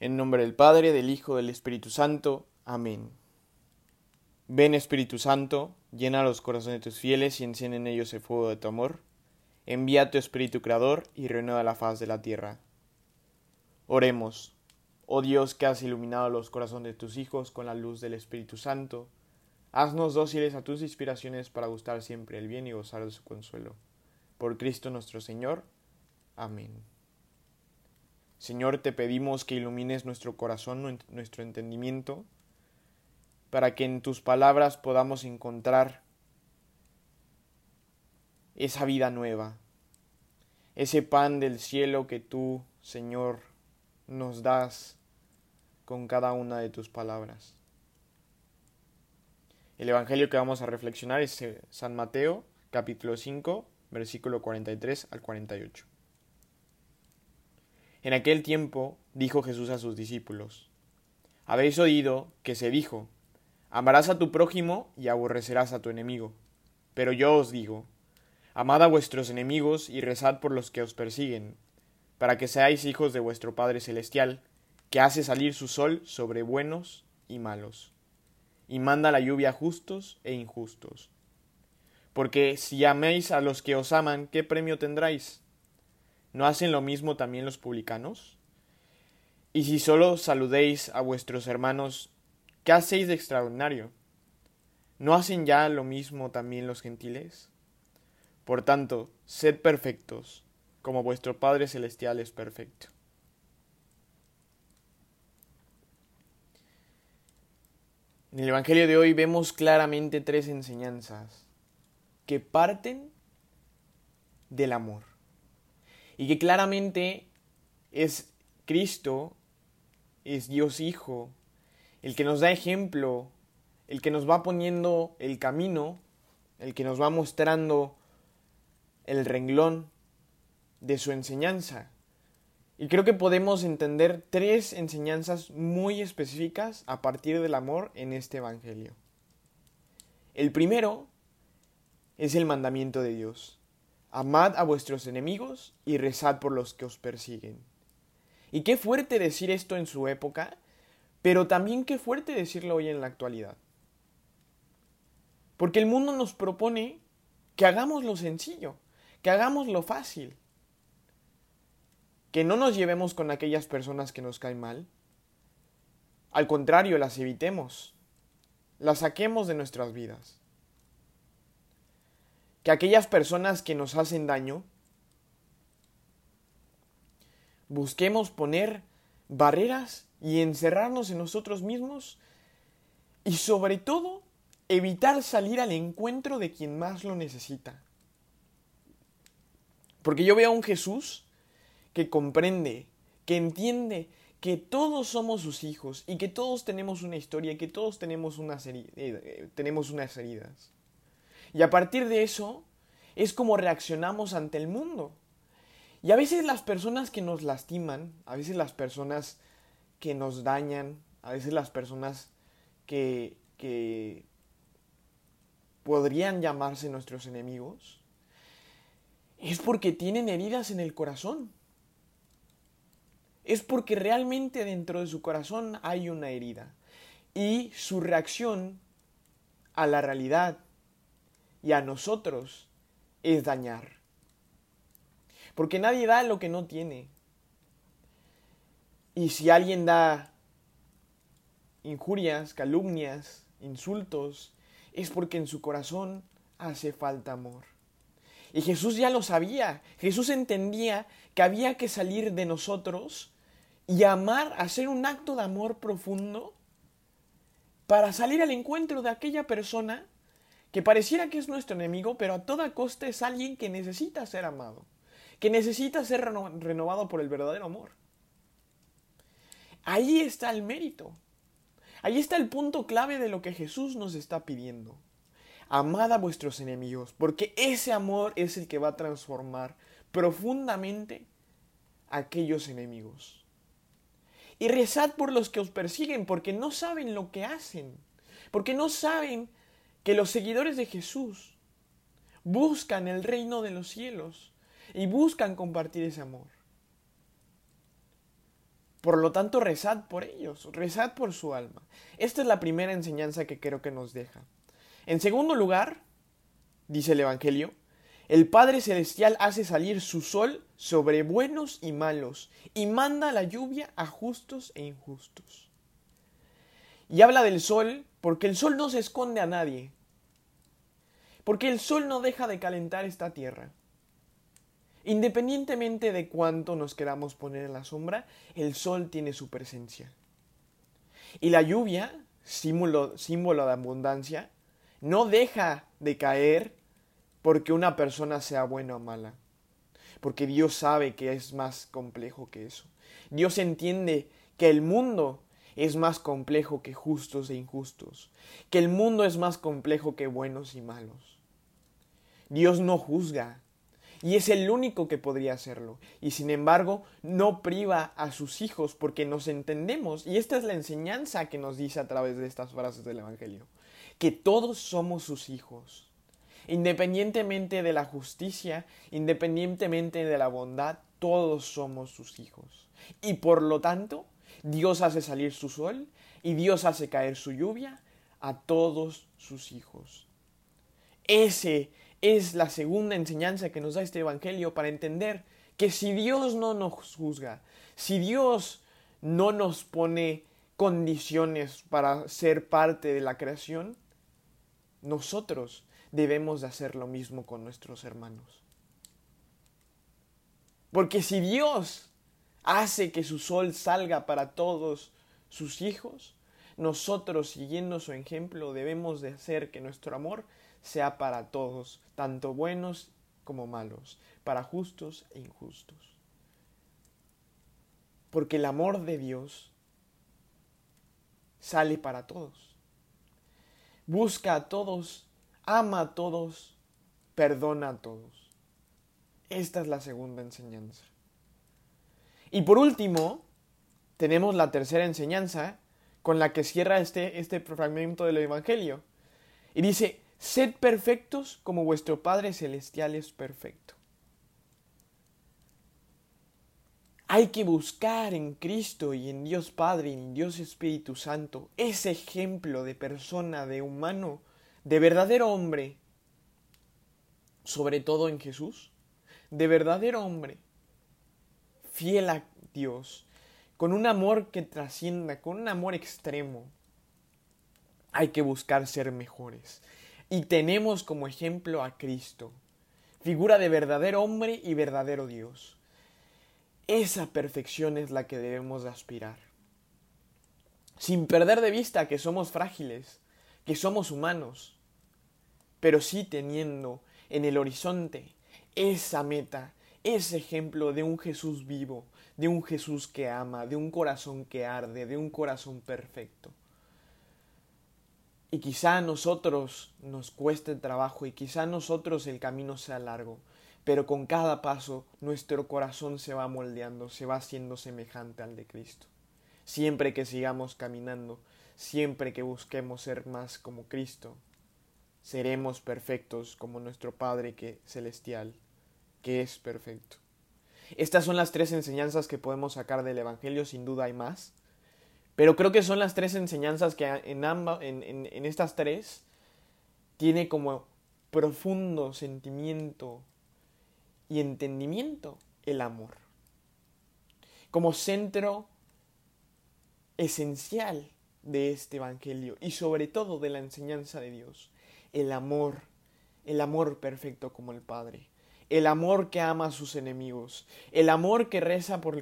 En nombre del Padre, del Hijo, del Espíritu Santo. Amén. Ven Espíritu Santo, llena los corazones de tus fieles y enciende en ellos el fuego de tu amor. Envía tu Espíritu Creador y renueva la faz de la tierra. Oremos. Oh Dios que has iluminado los corazones de tus hijos con la luz del Espíritu Santo, haznos dóciles a tus inspiraciones para gustar siempre el bien y gozar de su consuelo. Por Cristo nuestro Señor. Amén. Señor, te pedimos que ilumines nuestro corazón, nuestro entendimiento, para que en tus palabras podamos encontrar esa vida nueva, ese pan del cielo que tú, Señor, nos das con cada una de tus palabras. El Evangelio que vamos a reflexionar es San Mateo, capítulo 5, versículo 43 al 48. En aquel tiempo dijo Jesús a sus discípulos, Habéis oído que se dijo, Amarás a tu prójimo y aborrecerás a tu enemigo. Pero yo os digo, Amad a vuestros enemigos y rezad por los que os persiguen, para que seáis hijos de vuestro Padre Celestial, que hace salir su sol sobre buenos y malos, y manda la lluvia a justos e injustos. Porque si améis a los que os aman, ¿qué premio tendráis? ¿No hacen lo mismo también los publicanos? Y si solo saludéis a vuestros hermanos, ¿qué hacéis de extraordinario? ¿No hacen ya lo mismo también los gentiles? Por tanto, sed perfectos, como vuestro Padre Celestial es perfecto. En el Evangelio de hoy vemos claramente tres enseñanzas que parten del amor y que claramente es Cristo, es Dios Hijo, el que nos da ejemplo, el que nos va poniendo el camino, el que nos va mostrando el renglón de su enseñanza. Y creo que podemos entender tres enseñanzas muy específicas a partir del amor en este Evangelio. El primero es el mandamiento de Dios. Amad a vuestros enemigos y rezad por los que os persiguen. Y qué fuerte decir esto en su época, pero también qué fuerte decirlo hoy en la actualidad. Porque el mundo nos propone que hagamos lo sencillo, que hagamos lo fácil, que no nos llevemos con aquellas personas que nos caen mal. Al contrario, las evitemos, las saquemos de nuestras vidas que aquellas personas que nos hacen daño, busquemos poner barreras y encerrarnos en nosotros mismos y sobre todo evitar salir al encuentro de quien más lo necesita. Porque yo veo a un Jesús que comprende, que entiende que todos somos sus hijos y que todos tenemos una historia, que todos tenemos unas, eh, tenemos unas heridas. Y a partir de eso es como reaccionamos ante el mundo. Y a veces las personas que nos lastiman, a veces las personas que nos dañan, a veces las personas que, que podrían llamarse nuestros enemigos, es porque tienen heridas en el corazón. Es porque realmente dentro de su corazón hay una herida. Y su reacción a la realidad y a nosotros es dañar. Porque nadie da lo que no tiene. Y si alguien da injurias, calumnias, insultos, es porque en su corazón hace falta amor. Y Jesús ya lo sabía. Jesús entendía que había que salir de nosotros y amar, hacer un acto de amor profundo para salir al encuentro de aquella persona que pareciera que es nuestro enemigo, pero a toda costa es alguien que necesita ser amado, que necesita ser renovado por el verdadero amor. Ahí está el mérito. Ahí está el punto clave de lo que Jesús nos está pidiendo. Amad a vuestros enemigos, porque ese amor es el que va a transformar profundamente a aquellos enemigos. Y rezad por los que os persiguen, porque no saben lo que hacen, porque no saben que los seguidores de Jesús buscan el reino de los cielos y buscan compartir ese amor. Por lo tanto, rezad por ellos, rezad por su alma. Esta es la primera enseñanza que creo que nos deja. En segundo lugar, dice el Evangelio, el Padre Celestial hace salir su sol sobre buenos y malos y manda la lluvia a justos e injustos. Y habla del sol porque el sol no se esconde a nadie, porque el sol no deja de calentar esta tierra. Independientemente de cuánto nos queramos poner en la sombra, el sol tiene su presencia. Y la lluvia, símbolo, símbolo de abundancia, no deja de caer porque una persona sea buena o mala. Porque Dios sabe que es más complejo que eso. Dios entiende que el mundo es más complejo que justos e injustos. Que el mundo es más complejo que buenos y malos. Dios no juzga, y es el único que podría hacerlo. Y sin embargo, no priva a sus hijos porque nos entendemos. Y esta es la enseñanza que nos dice a través de estas frases del Evangelio. Que todos somos sus hijos. Independientemente de la justicia, independientemente de la bondad, todos somos sus hijos. Y por lo tanto, Dios hace salir su sol y Dios hace caer su lluvia a todos sus hijos. Ese es la segunda enseñanza que nos da este Evangelio para entender que si Dios no nos juzga, si Dios no nos pone condiciones para ser parte de la creación, nosotros debemos de hacer lo mismo con nuestros hermanos. Porque si Dios hace que su sol salga para todos sus hijos, nosotros siguiendo su ejemplo debemos de hacer que nuestro amor sea para todos, tanto buenos como malos, para justos e injustos. Porque el amor de Dios sale para todos. Busca a todos, ama a todos, perdona a todos. Esta es la segunda enseñanza. Y por último, tenemos la tercera enseñanza con la que cierra este, este fragmento del Evangelio. Y dice, Sed perfectos como vuestro Padre Celestial es perfecto. Hay que buscar en Cristo y en Dios Padre y en Dios Espíritu Santo ese ejemplo de persona, de humano, de verdadero hombre, sobre todo en Jesús, de verdadero hombre, fiel a Dios, con un amor que trascienda, con un amor extremo. Hay que buscar ser mejores. Y tenemos como ejemplo a Cristo, figura de verdadero hombre y verdadero Dios. Esa perfección es la que debemos aspirar. Sin perder de vista que somos frágiles, que somos humanos, pero sí teniendo en el horizonte esa meta, ese ejemplo de un Jesús vivo, de un Jesús que ama, de un corazón que arde, de un corazón perfecto. Y quizá a nosotros nos cueste trabajo y quizá a nosotros el camino sea largo, pero con cada paso nuestro corazón se va moldeando, se va haciendo semejante al de Cristo. Siempre que sigamos caminando, siempre que busquemos ser más como Cristo, seremos perfectos como nuestro Padre que celestial, que es perfecto. Estas son las tres enseñanzas que podemos sacar del Evangelio, sin duda hay más, pero creo que son las tres enseñanzas que en, ambas, en, en estas tres tiene como profundo sentimiento y entendimiento el amor. Como centro esencial de este Evangelio y sobre todo de la enseñanza de Dios, el amor, el amor perfecto como el Padre. El amor que ama a sus enemigos, el amor que reza por,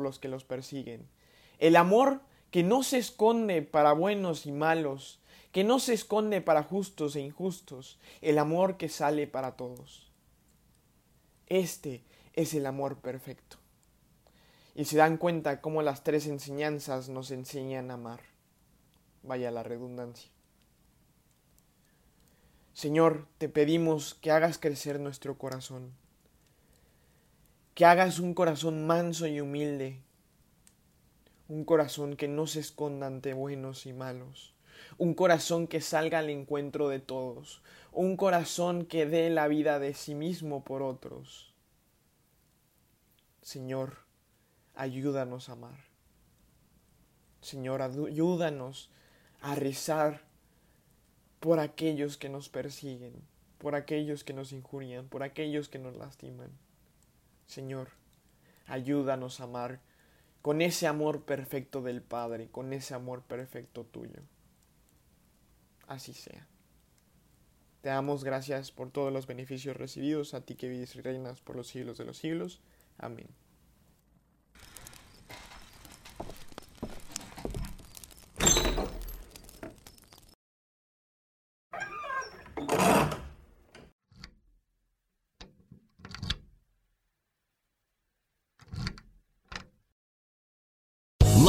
los, que los persiguen, el amor que no se esconde para buenos y malos, que no se esconde para justos e injustos, el amor que sale para todos. Este es el amor perfecto. Y se dan cuenta cómo las tres enseñanzas nos enseñan a amar. Vaya la redundancia. Señor, te pedimos que hagas crecer nuestro corazón, que hagas un corazón manso y humilde, un corazón que no se esconda ante buenos y malos, un corazón que salga al encuentro de todos, un corazón que dé la vida de sí mismo por otros. Señor, ayúdanos a amar. Señor, ayúdanos a rezar por aquellos que nos persiguen, por aquellos que nos injurian, por aquellos que nos lastiman. Señor, ayúdanos a amar con ese amor perfecto del Padre, con ese amor perfecto tuyo. Así sea. Te damos gracias por todos los beneficios recibidos, a ti que vives y reinas por los siglos de los siglos. Amén.